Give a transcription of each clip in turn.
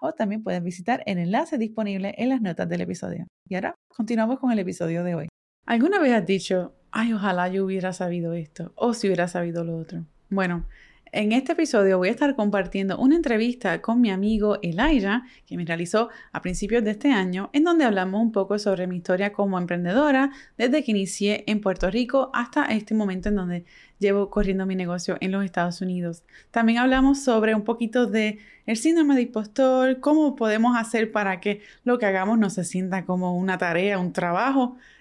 o también puedes visitar el enlace disponible en las notas del episodio. Y ahora continuamos con el episodio de hoy. ¿Alguna vez has dicho, ay, ojalá yo hubiera sabido esto o si hubiera sabido lo otro? Bueno, en este episodio voy a estar compartiendo una entrevista con mi amigo Elijah, que me realizó a principios de este año, en donde hablamos un poco sobre mi historia como emprendedora desde que inicié en Puerto Rico hasta este momento en donde llevo corriendo mi negocio en los Estados Unidos. También hablamos sobre un poquito de el síndrome de impostor, cómo podemos hacer para que lo que hagamos no se sienta como una tarea, un trabajo,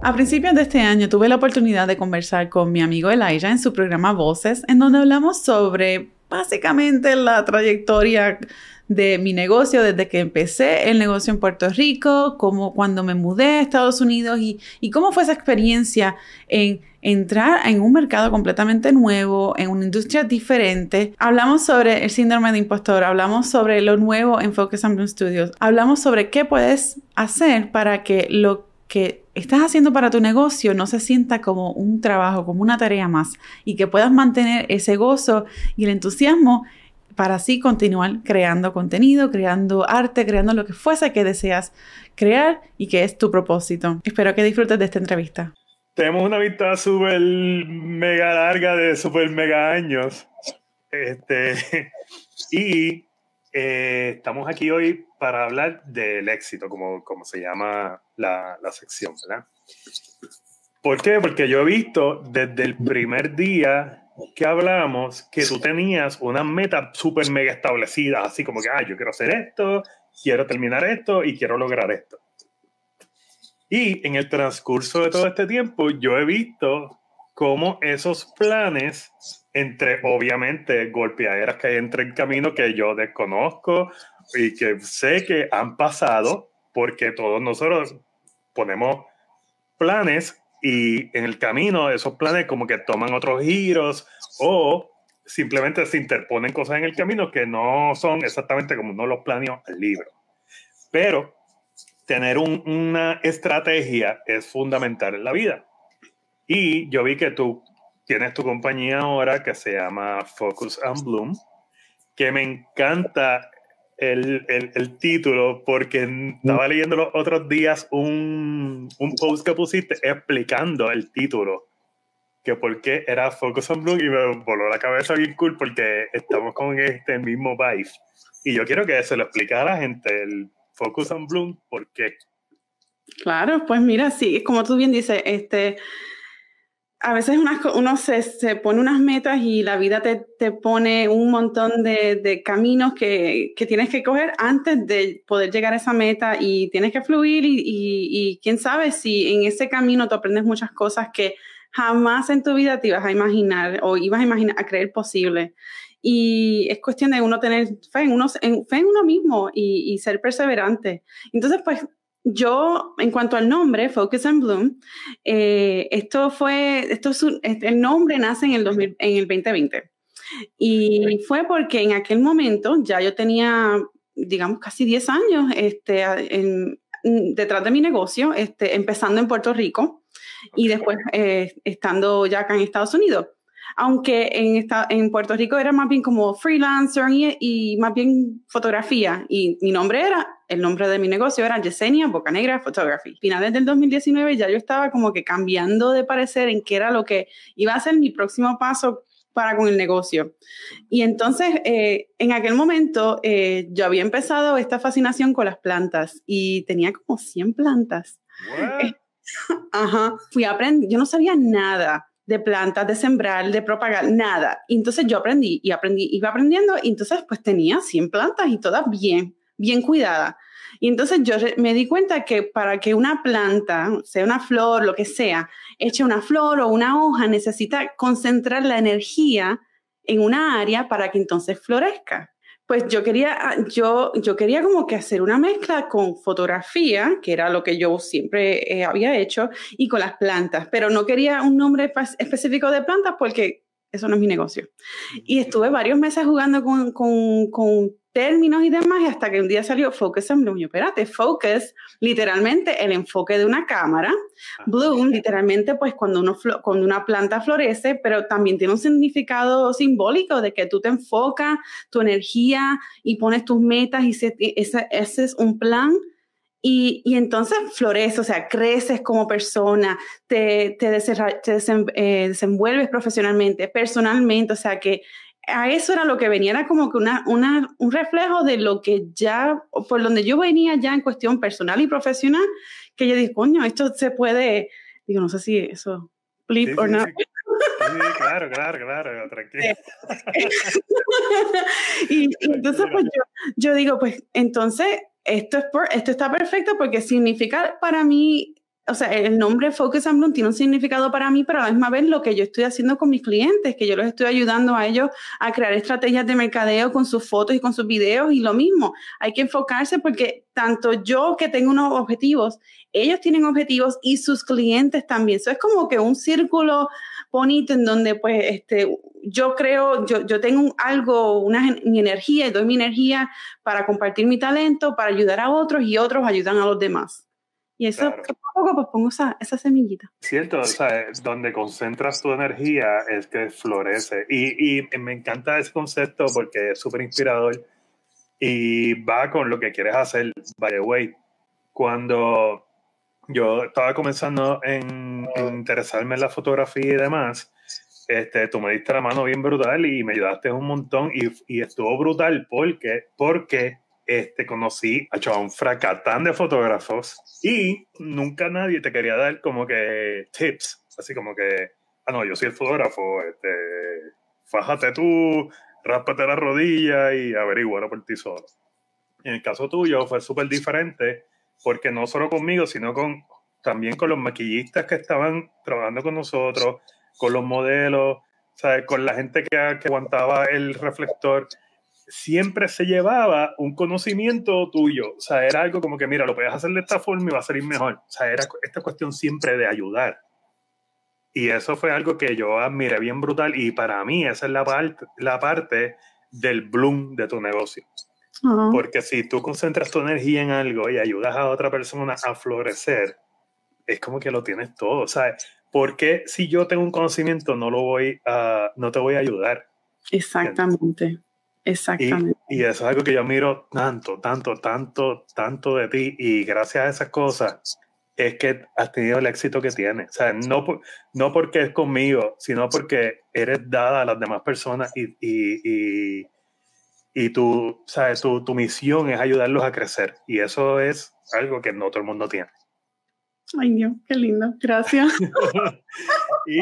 A principios de este año tuve la oportunidad de conversar con mi amigo Elijah en su programa Voces, en donde hablamos sobre básicamente la trayectoria de mi negocio desde que empecé el negocio en Puerto Rico, como cuando me mudé a Estados Unidos y, cómo fue esa experiencia en entrar en un mercado completamente nuevo, en una industria diferente. Hablamos sobre el síndrome de impostor, hablamos sobre lo nuevo en Focus on Studios, hablamos sobre qué puedes hacer para que lo que estás haciendo para tu negocio no se sienta como un trabajo, como una tarea más y que puedas mantener ese gozo y el entusiasmo para así continuar creando contenido, creando arte, creando lo que fuese que deseas crear y que es tu propósito. Espero que disfrutes de esta entrevista. Tenemos una vista súper mega larga de súper mega años. Este, y eh, estamos aquí hoy para hablar del éxito, como, como se llama la, la sección, ¿verdad? ¿Por qué? Porque yo he visto desde el primer día que hablamos que tú tenías una meta súper mega establecida, así como que, ah, yo quiero hacer esto, quiero terminar esto y quiero lograr esto. Y en el transcurso de todo este tiempo, yo he visto cómo esos planes, entre obviamente golpeaderas que hay entre el camino que yo desconozco y que sé que han pasado, porque todos nosotros ponemos planes y en el camino esos planes como que toman otros giros o simplemente se interponen cosas en el camino que no son exactamente como uno los planeó al libro. Pero tener una estrategia es fundamental en la vida. Y yo vi que tú tienes tu compañía ahora que se llama Focus and Bloom, que me encanta el, el, el, título porque estaba leyendo los otros días un, un, post que pusiste explicando el título, que por qué era Focus on Bloom y me voló la cabeza bien cool porque estamos con este mismo vibe. Y yo quiero que se lo explique a la gente, el Focus on Bloom, por qué. Claro, pues mira, sí, como tú bien dices, este a veces uno se, pone unas metas y la vida te, te pone un montón de, de caminos que, que, tienes que coger antes de poder llegar a esa meta y tienes que fluir y, y, y, quién sabe si en ese camino tú aprendes muchas cosas que jamás en tu vida te ibas a imaginar o ibas a imaginar a creer posible. Y es cuestión de uno tener fe en uno, en, fe en uno mismo y, y ser perseverante. Entonces, pues yo, en cuanto al nombre, Focus and Bloom, eh, esto fue, esto es el nombre nace en el, 2000, en el 2020. Y fue porque en aquel momento ya yo tenía, digamos, casi 10 años este, detrás de mi negocio, este, empezando en Puerto Rico y después eh, estando ya acá en Estados Unidos aunque en, esta, en Puerto Rico era más bien como freelancer y, más bien fotografía. Y mi nombre era, el nombre de mi negocio era Yesenia Bocanegra Photography. Finales del 2019 ya yo estaba como que cambiando de parecer en qué era lo que iba a ser mi próximo paso para con el negocio. Y entonces, eh, en aquel momento, eh, yo había empezado esta fascinación con las plantas y tenía como 100 plantas Ajá, fui a aprender, yo no sabía nada de plantas, de sembrar, de propagar, nada. Entonces yo aprendí y aprendí, iba aprendiendo y entonces pues tenía 100 plantas y todas bien, bien cuidadas. Y entonces yo me di cuenta que para que una planta, sea una flor, lo que sea, eche una flor o una hoja, necesita concentrar la energía en una área para que entonces florezca pues yo quería, ah, yo, yo quería como que hacer una mezcla con fotografía, que era lo que yo siempre eh, había hecho, y con las plantas, pero no quería un nombre específico de plantas porque eso no es mi negocio. Y estuve varios meses jugando con, con, con términos y demás, y hasta que un día salió Focus and Bloom. Yo, espérate, Focus, literalmente el enfoque de una cámara. Bloom, literalmente, pues cuando, uno cuando una planta florece, pero también tiene un significado simbólico de que tú te enfocas tu energía y pones tus metas y ese, ese es un plan y, y, entonces florece, o sea, creces como persona, te, te, eh, desenvuelves profesionalmente, personalmente, o sea, que a eso era lo que venía, era como que una, una, un reflejo de lo que ya, por donde yo venía ya en cuestión personal y profesional, que yo dije, coño, esto se puede, digo, no sé si eso, flip o no. claro, claro, claro, tranquilo. y, y, entonces, pues yo, yo digo, pues entonces esto, es por, esto está perfecto porque significa para mí, o sea, el nombre Focus and Bloom tiene un significado para mí, pero a la misma vez lo que yo estoy haciendo con mis clientes, que yo los estoy ayudando a ellos a crear estrategias de mercadeo con sus fotos y con sus videos y lo mismo. Hay que enfocarse porque tanto yo que tengo unos objetivos, ellos tienen objetivos y sus clientes también. Eso es como que un círculo bonito en donde pues este, yo creo, yo, yo tengo algo, una, mi energía y doy mi energía para compartir mi talento, para ayudar a otros y otros ayudan a los demás. Y eso, poco a poco, pues pongo esa, esa semillita. Cierto, o sea, donde concentras tu energía es que florece. Y, y me encanta ese concepto porque es súper inspirador y va con lo que quieres hacer. By the way, cuando yo estaba comenzando en, en interesarme en la fotografía y demás, este, tú me diste la mano bien brutal y me ayudaste un montón y, y estuvo brutal porque, porque este, conocí a un fracatán de fotógrafos y nunca nadie te quería dar como que tips, así como que, ah, no, yo soy el fotógrafo, este, fájate tú, ráspate la rodilla y averigua por ti solo. En el caso tuyo fue súper diferente porque no solo conmigo, sino con, también con los maquillistas que estaban trabajando con nosotros, con los modelos, ¿sabes? con la gente que, que aguantaba el reflector, siempre se llevaba un conocimiento tuyo. O sea, era algo como que, mira, lo puedes hacer de esta forma y va a salir mejor. O sea, era esta cuestión siempre de ayudar. Y eso fue algo que yo admiré bien brutal y para mí esa es la, parte la parte del bloom de tu negocio. Porque si tú concentras tu energía en algo y ayudas a otra persona a florecer, es como que lo tienes todo. O sea, porque si yo tengo un conocimiento no lo voy a, no te voy a ayudar? Exactamente, exactamente. Y, eso es algo que yo admiro tanto, tanto, tanto, tanto de ti y gracias a esas cosas es que has tenido el éxito que tienes. O sea, no, no porque es conmigo, sino porque eres dada a las demás personas y, y, y, y tu, ¿sabes? Tu, tu misión es ayudarlos a crecer. Y eso es algo que no todo el mundo tiene. Ay, Dios, qué lindo. Gracias. y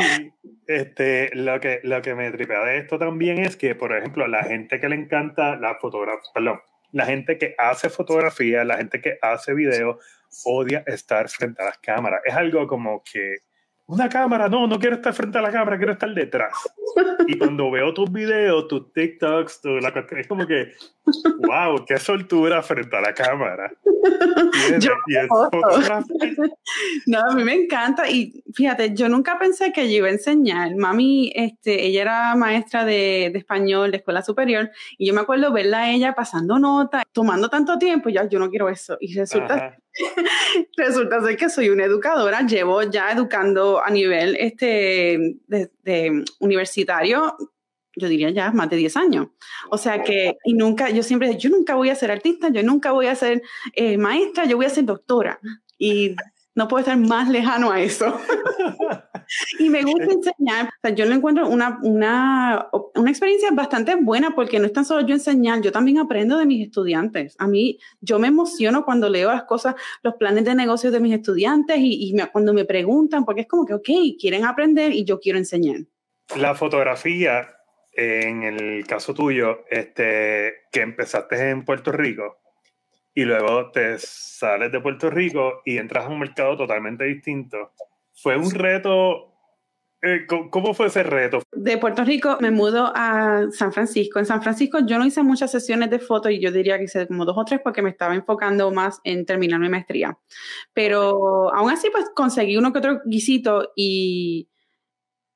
este, lo, que, lo que me tripea de esto también es que, por ejemplo, la gente que le encanta la fotografía, perdón, la gente que hace fotografía, la gente que hace video, odia estar frente a las cámaras. Es algo como que una cámara, no, no quiero estar frente a la cámara, quiero estar detrás. Y cuando veo tus videos, tus TikToks, tu, la, es como que, wow, qué soltura frente a la cámara. no, a mí me encanta y fíjate, yo nunca pensé que yo iba a enseñar. Mami, este, ella era maestra de, de español de escuela superior y yo me acuerdo verla a ella pasando notas, tomando tanto tiempo, ya yo no quiero eso. Y resulta Resulta ser que soy una educadora, llevo ya educando a nivel este, de, universitario, yo diría ya más de 10 años. O sea que, y nunca, yo siempre, yo nunca voy a ser artista, yo nunca voy a ser eh, maestra, yo voy a ser doctora. Y no puedo estar más lejano a eso. y me gusta enseñar. O sea, yo le encuentro una, una, una experiencia bastante buena porque no es tan solo yo enseñar, yo también aprendo de mis estudiantes. A mí, yo me emociono cuando leo las cosas, los planes de negocios de mis estudiantes y, y cuando me preguntan, porque es como que, ok, quieren aprender y yo quiero enseñar. La fotografía, en el caso tuyo, este, que empezaste en Puerto Rico, y luego te sales de Puerto Rico y entras a un mercado totalmente distinto. ¿Fue un reto? Eh, ¿Cómo fue ese reto? De Puerto Rico me mudo a San Francisco. En San Francisco yo no hice muchas sesiones de fotos y yo diría que hice como dos o tres porque me estaba enfocando más en terminar mi maestría. Pero aún así pues conseguí uno que otro guisito y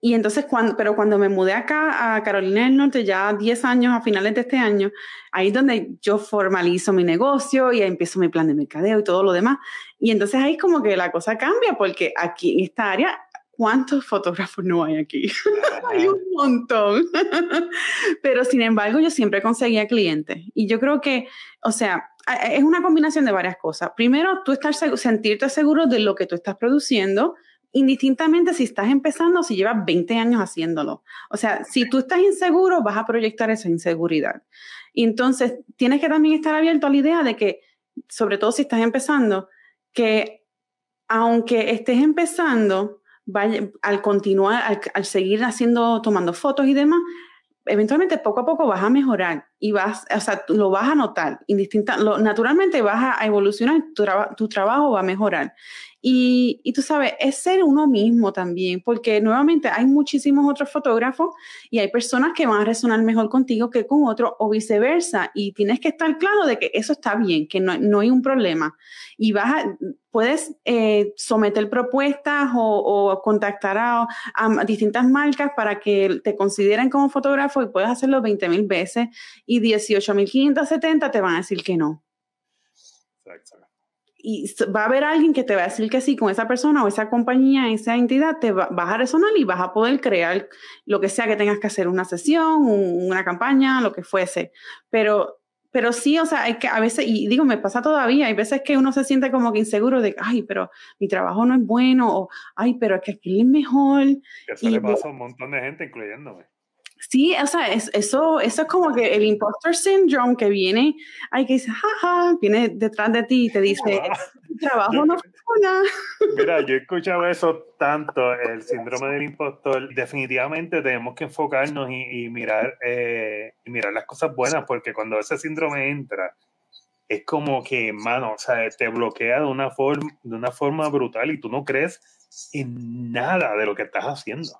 y entonces, cuando, pero cuando me mudé acá a Carolina del Norte, ya 10 años, a finales de este año, ahí es donde yo formalizo mi negocio y empiezo mi plan de mercadeo y todo lo demás. Y entonces ahí como que la cosa cambia, porque aquí en esta área, ¿cuántos fotógrafos no hay aquí? hay un montón. pero sin embargo, yo siempre conseguía clientes. Y yo creo que, o sea, es una combinación de varias cosas. Primero, tú estar, sentirte seguro de lo que tú estás produciendo indistintamente si estás empezando o si llevas 20 años haciéndolo. O sea, si tú estás inseguro, vas a proyectar esa inseguridad. Y entonces, tienes que también estar abierto a la idea de que, sobre todo si estás empezando, que aunque estés empezando, al continuar, al, seguir haciendo, tomando fotos y demás, eventualmente poco a poco vas a mejorar y vas, o sea, lo vas a notar, indistinta, naturalmente vas a evolucionar, tu, tu trabajo va a mejorar. Y, y, tú sabes, es ser uno mismo también, porque nuevamente hay muchísimos otros fotógrafos y hay personas que van a resonar mejor contigo que con otro o viceversa. Y tienes que estar claro de que eso está bien, que no, no hay un problema. Y vas a, puedes eh, someter propuestas o, contactar a, a, distintas marcas para que te consideren como fotógrafo y puedes hacerlo 20 mil veces y 18.570 te van a decir que no. Exacto y va a haber alguien que te va a decir que sí con esa persona o esa compañía, esa entidad, te va, vas a resonar y vas a poder crear lo que sea que tengas que hacer, una sesión, una campaña, lo que fuese. Pero, pero sí, o sea, hay que a veces, y digo, me pasa todavía, hay veces que uno se siente como que inseguro de, ay, pero mi trabajo no es bueno, o ay, pero es que aquí es mejor. Eso y, le pasa a un montón de gente, incluyéndome. Sí, o sea, es, eso, eso es como que el imposter syndrome que viene, hay que dice, jaja, viene detrás de ti y te dice, trabajo no funciona. Mira, yo he escuchado eso tanto, el síndrome del impostor. Definitivamente tenemos que enfocarnos y, mirar, eh, y mirar las cosas buenas, porque cuando ese síndrome entra, es como que, mano, o sea, te bloquea de una forma, de una forma brutal y tú no crees en nada de lo que estás haciendo.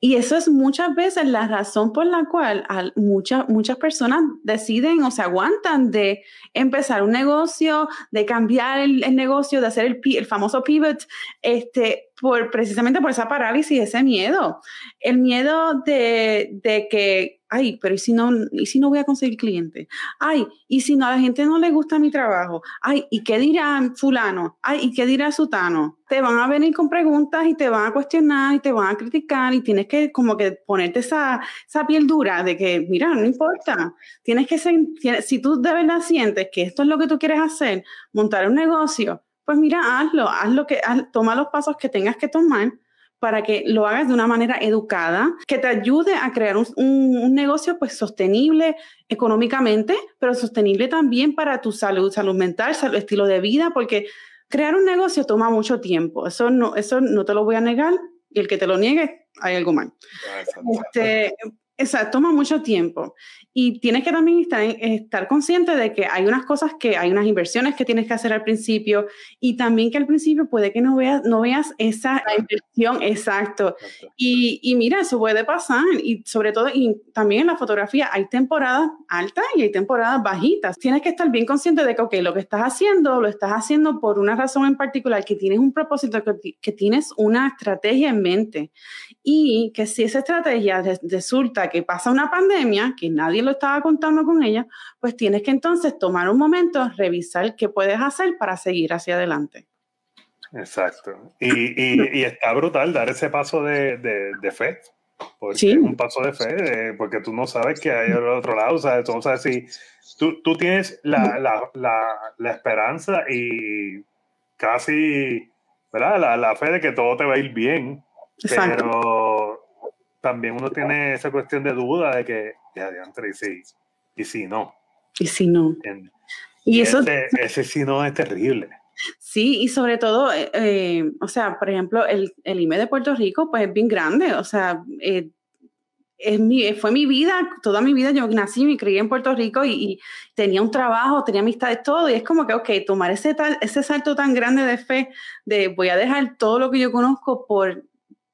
Y eso es muchas veces la razón por la cual muchas, muchas personas deciden o se aguantan de empezar un negocio, de cambiar el, negocio, de hacer el, el, famoso pivot, este, por, precisamente por esa parálisis, ese miedo. El miedo de, de que ay, pero ¿y si, no, ¿y si no voy a conseguir clientes? Ay, ¿y si no, a la gente no le gusta mi trabajo? Ay, ¿y qué dirá fulano? Ay, ¿y qué dirá sutano? Te van a venir con preguntas y te van a cuestionar y te van a criticar y tienes que como que ponerte esa, esa piel dura de que, mira, no importa, tienes que si tú de verdad sientes que esto es lo que tú quieres hacer, montar un negocio, pues mira, hazlo, haz lo que, toma los pasos que tengas que tomar para que lo hagas de una manera educada, que te ayude a crear un, un, negocio pues sostenible económicamente, pero sostenible también para tu salud, salud mental, salud, estilo de vida, porque crear un negocio toma mucho tiempo. Eso no, eso no te lo voy a negar y el que te lo niegue, hay algo mal. Este, Exacto, toma mucho tiempo. Y tienes que también estar, estar, consciente de que hay unas cosas que, hay unas inversiones que tienes que hacer al principio y también que al principio puede que no veas, no veas esa inversión, exacto. Y, y, mira, eso puede pasar y sobre todo, y también en la fotografía hay temporadas altas y hay temporadas bajitas. Tienes que estar bien consciente de que, ok, lo que estás haciendo, lo estás haciendo por una razón en particular, que tienes un propósito, que, que tienes una estrategia en mente y que si esa estrategia resulta que pasa una pandemia, que nadie lo estaba contando con ella, pues tienes que entonces tomar un momento, revisar qué puedes hacer para seguir hacia adelante. Exacto. Y, y, está brutal dar ese paso de, de, fe. Porque ¿Sí? un paso de fe, porque tú no sabes qué hay al otro lado. O sea, tú no sabes si tú, tú tienes la, la, la, la, esperanza y casi ¿verdad? La, la fe de que todo te va a ir bien Pero también uno tiene esa cuestión de duda de que, ya, y si, y si no. Y si no. Y eso... Ese, ese si no es terrible. Sí, y sobre todo, eh, eh, o sea, por ejemplo, el, el IME de Puerto Rico, pues es bien grande, o sea, eh, es mi, fue mi vida, toda mi vida yo nací y me crié en Puerto Rico y, tenía un trabajo, tenía amistades, todo, y es como que, ok, tomar ese, tal, ese salto tan grande de fe, de voy a dejar todo lo que yo conozco por,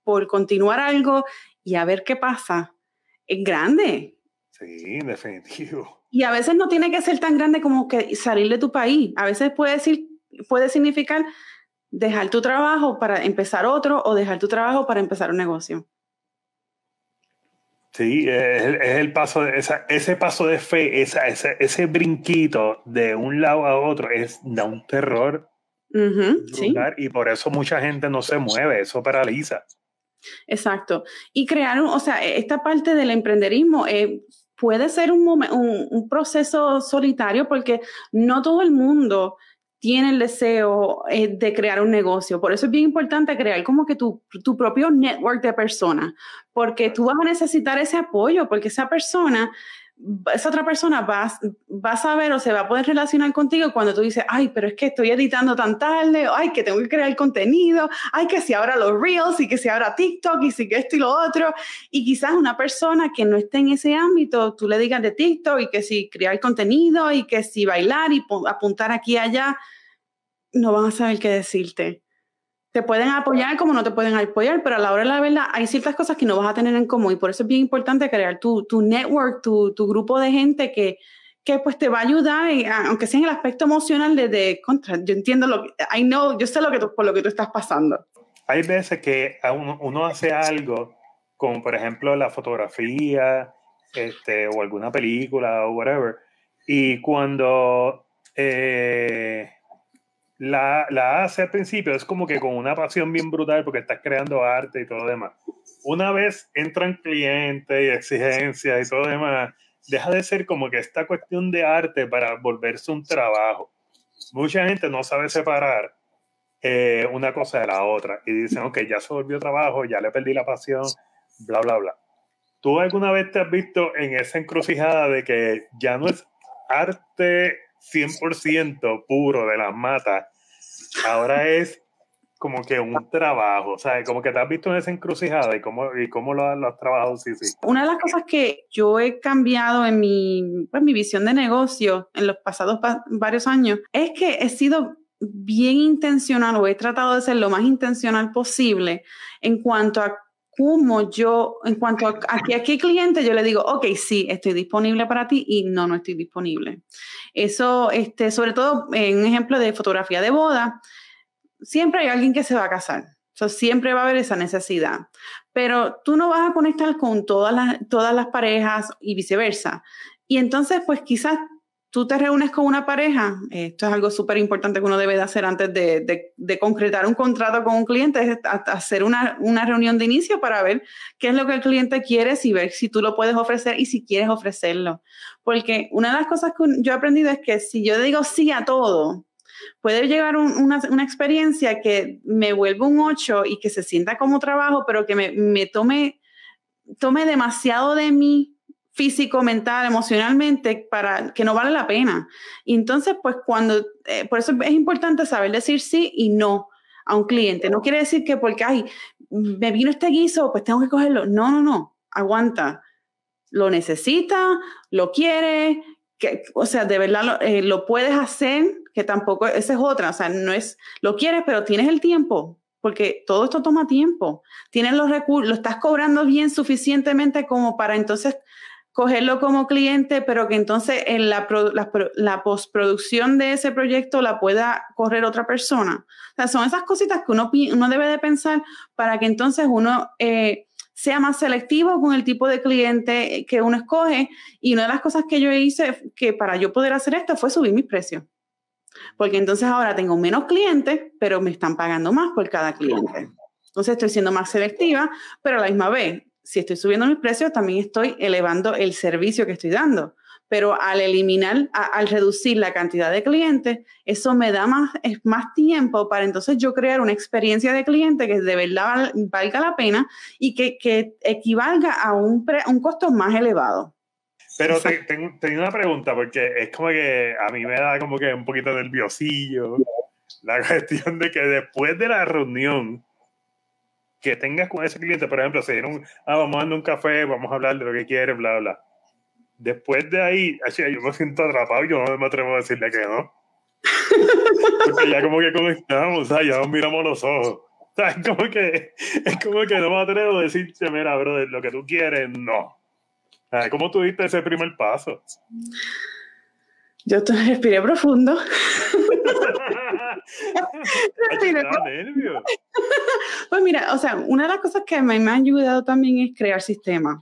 por continuar algo y a ver qué pasa, es grande. Sí, definitivo. Y a veces no tiene que ser tan grande como que salir de tu país, a veces puede, decir, puede significar dejar tu trabajo para empezar otro o dejar tu trabajo para empezar un negocio. Sí, es, el paso, esa, ese paso de fe, esa, ese, ese brinquito de un lado a otro, es, da un terror. Y por eso mucha gente no se mueve, eso paraliza. Exacto. Y crear, un, o sea, esta parte del emprenderismo eh, puede ser un, un, un, proceso solitario porque no todo el mundo tiene el deseo eh, de crear un negocio. Por eso es bien importante crear como que tu, tu propio network de personas, porque tú vas a necesitar ese apoyo, porque esa persona esa otra persona va, va, a saber o se va a poder relacionar contigo cuando tú dices, ay, pero es que estoy editando tan tarde, ay, que tengo que crear contenido, ay, que si ahora los reels y que si ahora TikTok y si que esto y lo otro. Y quizás una persona que no esté en ese ámbito, tú le digas de TikTok y que si crear contenido y que si bailar y apuntar aquí y allá, no van a saber qué decirte te pueden apoyar como no te pueden apoyar, pero a la hora de la verdad hay ciertas cosas que no vas a tener en común y por eso es bien importante crear tu, tu network, tu, tu, grupo de gente que, que pues te va a ayudar, aunque sea en el aspecto emocional de, contra, yo entiendo lo que, I know, yo sé lo que por lo que tú estás pasando. Hay veces que uno hace algo, como por ejemplo la fotografía, este, o alguna película o whatever, y cuando eh, la, la hace al principio, es como que con una pasión bien brutal porque estás creando arte y todo lo demás. Una vez entran clientes y exigencias y todo lo demás, deja de ser como que esta cuestión de arte para volverse un trabajo. Mucha gente no sabe separar eh, una cosa de la otra y dicen, ok, ya se volvió trabajo, ya le perdí la pasión, bla, bla, bla. ¿Tú alguna vez te has visto en esa encrucijada de que ya no es arte 100% puro de las matas, ahora es como que un trabajo, sea, como que te has visto en esa encrucijada y cómo, y cómo lo, has trabajado, sí, sí. Una de las cosas que yo he cambiado en mi, pues, mi visión de negocio en los pasados varios años es que he sido bien intencional o he tratado de ser lo más intencional posible en cuanto a cómo yo, en cuanto a, a, qué cliente, yo le digo, ok, sí, estoy disponible para ti y no, no estoy disponible. Eso, este, sobre todo en ejemplo de fotografía de boda, siempre hay alguien que se va a casar. So, siempre va a haber esa necesidad. Pero tú no vas a conectar con todas las, todas las parejas y viceversa. Y entonces, pues quizás tú te reúnes con una pareja, esto es algo súper importante que uno debe de hacer antes de, de, concretar un contrato con un cliente, es hacer una, una, reunión de inicio para ver qué es lo que el cliente quiere y ver si tú lo puedes ofrecer y si quieres ofrecerlo. Porque una de las cosas que yo he aprendido es que si yo digo sí a todo, puede llegar una, una, experiencia que me vuelva un 8 y que se sienta como trabajo, pero que me, me tome, tome demasiado de mí físico, mental, emocionalmente, para que no vale la pena. Y entonces, pues cuando, eh, por eso es importante saber decir sí y no a un cliente. No quiere decir que porque, ay, me vino este guiso, pues tengo que cogerlo. No, no, no, aguanta. Lo necesita, lo quiere, que, o sea, de verdad lo, eh, lo puedes hacer, que tampoco, esa es otra, o sea, no es, lo quieres, pero tienes el tiempo, porque todo esto toma tiempo. Tienes los recursos, lo estás cobrando bien suficientemente como para entonces cogerlo como cliente, pero que entonces en la, la, postproducción de ese proyecto la pueda correr otra persona. O sea, son esas cositas que uno, uno debe de pensar para que entonces uno eh, sea más selectivo con el tipo de cliente que uno escoge. Y una de las cosas que yo hice que para yo poder hacer esto fue subir mis precios. Porque entonces ahora tengo menos clientes, pero me están pagando más por cada cliente. Entonces estoy siendo más selectiva, pero a la misma vez si estoy subiendo mis precios, también estoy elevando el servicio que estoy dando. pero al eliminar, al reducir la cantidad de clientes, eso me da más, más tiempo para entonces yo crear una experiencia de cliente que de verdad valga la pena y que, que equivalga a un, un costo más elevado. Pero tengo, una pregunta, porque es como que a mí me da como que un poquito nerviosillo la cuestión de que después de la reunión que tengas con ese cliente, por ejemplo, se dieron, ah, vamos a dar un café, vamos a hablar de lo que quiere, bla, bla. Después de ahí, yo me siento atrapado, yo no me atrevo a decirle que no. Porque ya como que conectamos, ya nos miramos los ojos. es como que, es como que no me atrevo a decirte, mira, bro, lo que tú quieres, no. ¿Cómo tuviste ese primer paso? Yo respiré profundo. pues mira, o sea, una de las cosas que me, me ha ayudado también es crear sistemas.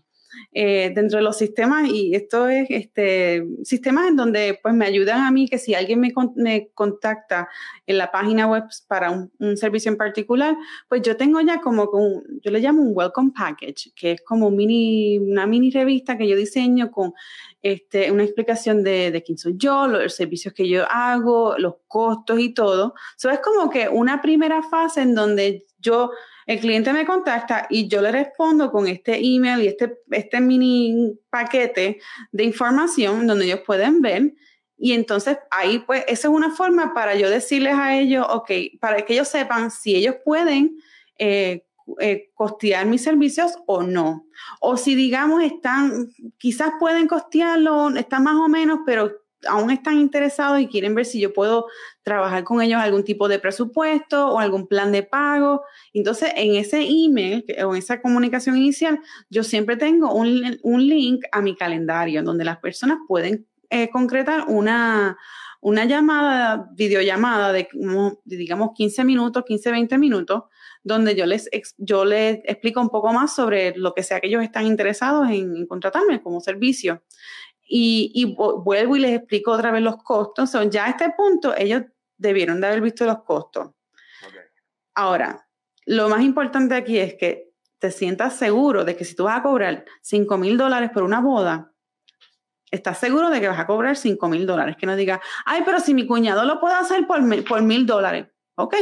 Eh, dentro de los sistemas, y esto es este, sistemas en donde pues me ayudan a mí que si alguien me, me contacta en la página web para un, un, servicio en particular, pues yo tengo ya como, yo le llamo un welcome package, que es como mini, una mini revista que yo diseño con este, una explicación de, de quién soy yo, los servicios que yo hago, los costos y todo. Eso es como que una primera fase en donde yo el cliente me contacta y yo le respondo con este email y este, este mini paquete de información donde ellos pueden ver. Y entonces ahí, pues, esa es una forma para yo decirles a ellos, ok, para que ellos sepan si ellos pueden eh, eh, costear mis servicios o no. O si, digamos, están, quizás pueden costearlo, están más o menos, pero aún están interesados y quieren ver si yo puedo trabajar con ellos algún tipo de presupuesto o algún plan de pago. Entonces, en ese email o en esa comunicación inicial, yo siempre tengo un, un link a mi calendario donde las personas pueden eh, concretar una, una llamada, videollamada de, digamos, 15 minutos, 15, 20 minutos, donde yo les, yo les explico un poco más sobre lo que sea que ellos están interesados en, en contratarme como servicio y, vuelvo y les explico otra vez los costos. ya a este punto ellos debieron de haber visto los costos. Ahora, lo más importante aquí es que te sientas seguro de que si tú vas a cobrar 5 mil dólares por una boda, estás seguro de que vas a cobrar 5 mil dólares. Que no diga, ay, pero si mi cuñado lo puede hacer por mil dólares. Ok,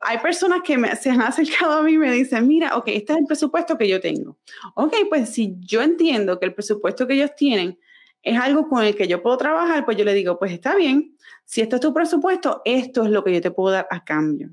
hay personas que me, se han acercado a mí y me dicen, mira, ok, este es el presupuesto que yo tengo. Ok, pues si yo entiendo que el presupuesto que ellos tienen es algo con el que yo puedo trabajar, pues yo le digo, pues está bien, si esto es tu presupuesto, esto es lo que yo te puedo dar a cambio.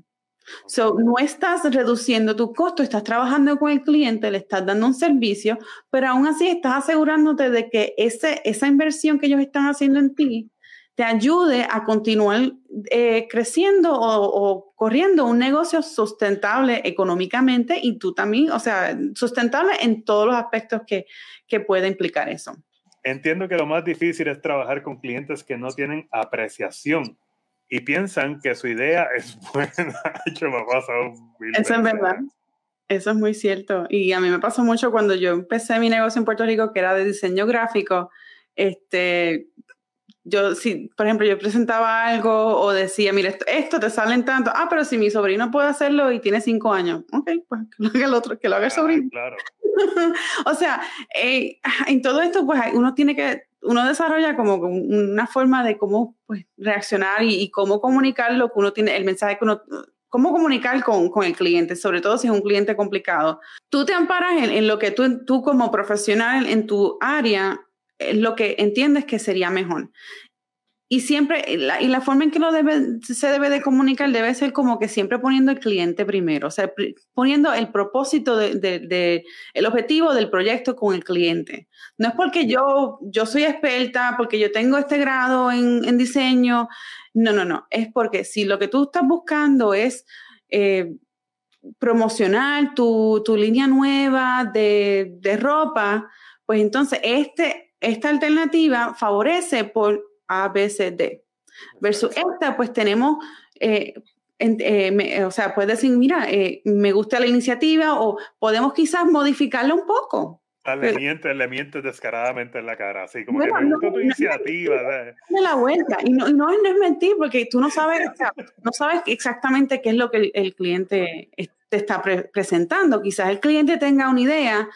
So, no estás reduciendo tu costo, estás trabajando con el cliente, le estás dando un servicio, pero aún así estás asegurándote de que ese, esa inversión que ellos están haciendo en ti te ayude a continuar eh, creciendo o, corriendo un negocio sustentable económicamente y tú también, o sea, sustentable en todos los aspectos que, que puede implicar eso. Entiendo que lo más difícil es trabajar con clientes que no tienen apreciación y piensan que su idea es buena. Eso es verdad. Eso es muy cierto. Y a mí me pasó mucho cuando yo empecé mi negocio en Puerto Rico, que era de diseño gráfico. Este, yo, si, por ejemplo, yo presentaba algo o decía, mira, esto, te salen tanto, ah, pero si mi sobrino puede hacerlo y tiene cinco años, ok, pues que lo haga el otro, que lo haga el sobrino. Claro. o sea, eh, en todo esto, pues uno tiene que, uno desarrolla como una forma de cómo pues, reaccionar y, cómo comunicar lo que uno tiene, el mensaje que uno, cómo comunicar con, con, el cliente, sobre todo si es un cliente complicado. Tú te amparas en, en lo que tú, tú como profesional en tu área lo que entiendes que sería mejor. Y siempre, y la forma en que lo debe, se debe de comunicar debe ser como que siempre poniendo el cliente primero, o sea, poniendo el propósito, de, el objetivo del proyecto con el cliente. No es porque yo, yo soy experta, porque yo tengo este grado en, en diseño, no, no, no, es porque si lo que tú estás buscando es eh, promocionar tu, tu, línea nueva de, de ropa, pues entonces este esta alternativa favorece por A, B, C, D. Versus esta, pues tenemos, eh, eh, o sea, puedes decir, mira, eh, me gusta la iniciativa o podemos quizás modificarla un poco. Le mientes, le mientes descaradamente en la cara, así como que me gusta tu iniciativa. De la vuelta. Y no, no, es mentir, porque tú no sabes, no sabes exactamente qué es lo que el, cliente te está presentando. Quizás el cliente tenga una idea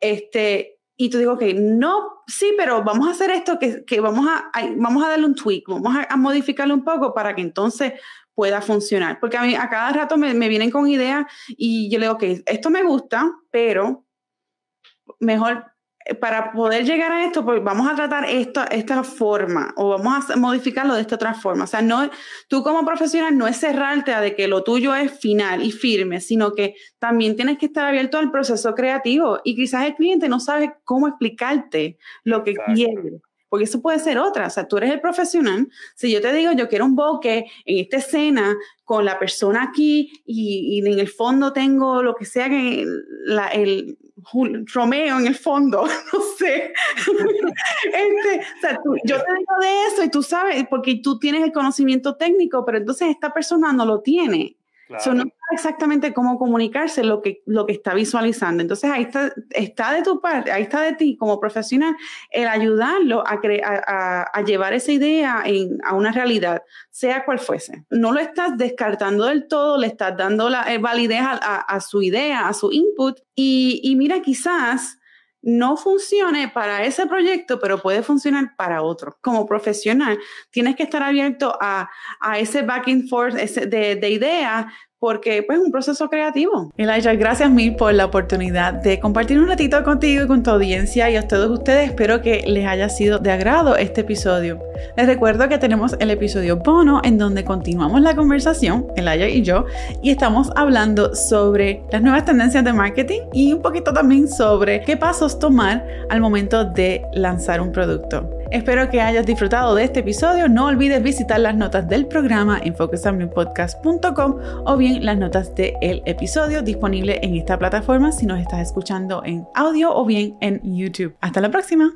este, y tú digo, que no, sí, pero vamos a hacer esto, que, que vamos, a, vamos a darle un tweak, vamos a, modificarlo un poco para que entonces pueda funcionar. Porque a mí a cada rato me, me vienen con ideas y yo le digo, ok, esto me gusta, pero mejor para poder llegar a esto, pues vamos a tratar esto, esta forma o vamos a modificarlo de esta otra forma. O sea, no, tú como profesional no es cerrarte a de que lo tuyo es final y firme, sino que también tienes que estar abierto al proceso creativo y quizás el cliente no sabe cómo explicarte lo que quiere. Porque eso puede ser otra. O sea, tú eres el profesional. Si yo te digo, yo quiero un bokeh en esta escena con la persona aquí y, y en el fondo tengo lo que sea que la, el, Romeo en el fondo, no sé. Este, o sea, yo te digo de eso y tú sabes, porque tú tienes el conocimiento técnico, pero entonces esta persona no lo tiene. No sabe exactamente cómo comunicarse lo que, lo que está visualizando. Entonces ahí está, está de tu parte, ahí está de ti como profesional el ayudarlo a, a, a, llevar esa idea en, a una realidad, sea cual fuese. No lo estás descartando del todo, le estás dando la eh, validez a, su idea, a su input. Y, y mira, quizás no funcione para ese proyecto, pero puede funcionar para otro. Como profesional, tienes que estar abierto a, a ese back and forth de, de ideas porque pues es un proceso creativo. Elijah, gracias mil por la oportunidad de compartir un ratito contigo y con tu audiencia y a todos ustedes. Espero que les haya sido de agrado este episodio. Les recuerdo que tenemos el episodio bono en donde continuamos la conversación, Elijah y yo, y estamos hablando sobre las nuevas tendencias de marketing y un poquito también sobre qué pasos tomar al momento de lanzar un producto. Espero que hayas disfrutado de este episodio. No olvides visitar las notas del programa en focusfamilypodcast.com o bien las notas del episodio disponible en esta plataforma si nos estás escuchando en audio o bien en YouTube. Hasta la próxima.